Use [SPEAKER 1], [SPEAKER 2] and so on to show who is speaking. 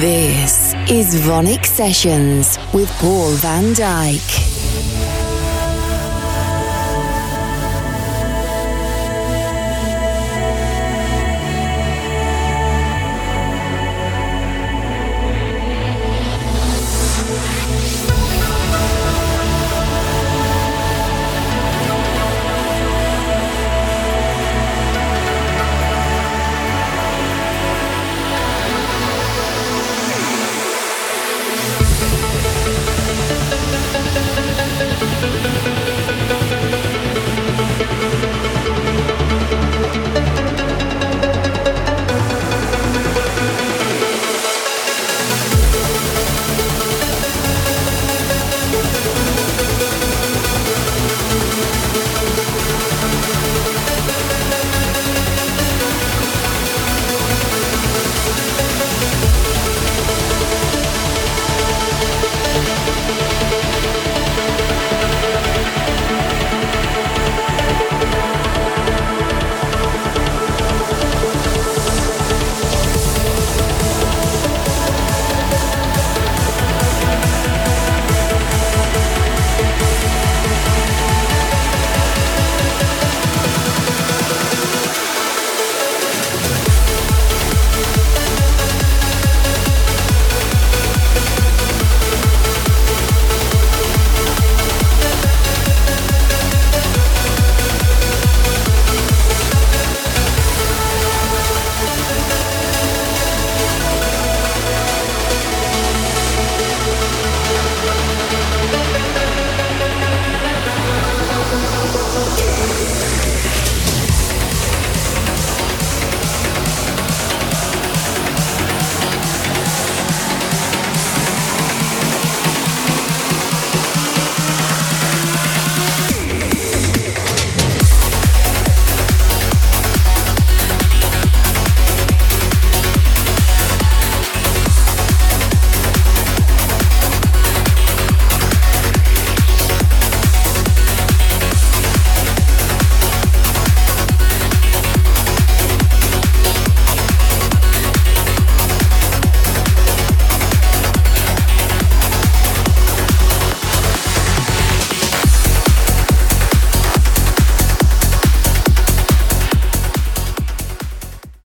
[SPEAKER 1] This is Vonic Sessions with Paul van Dyke.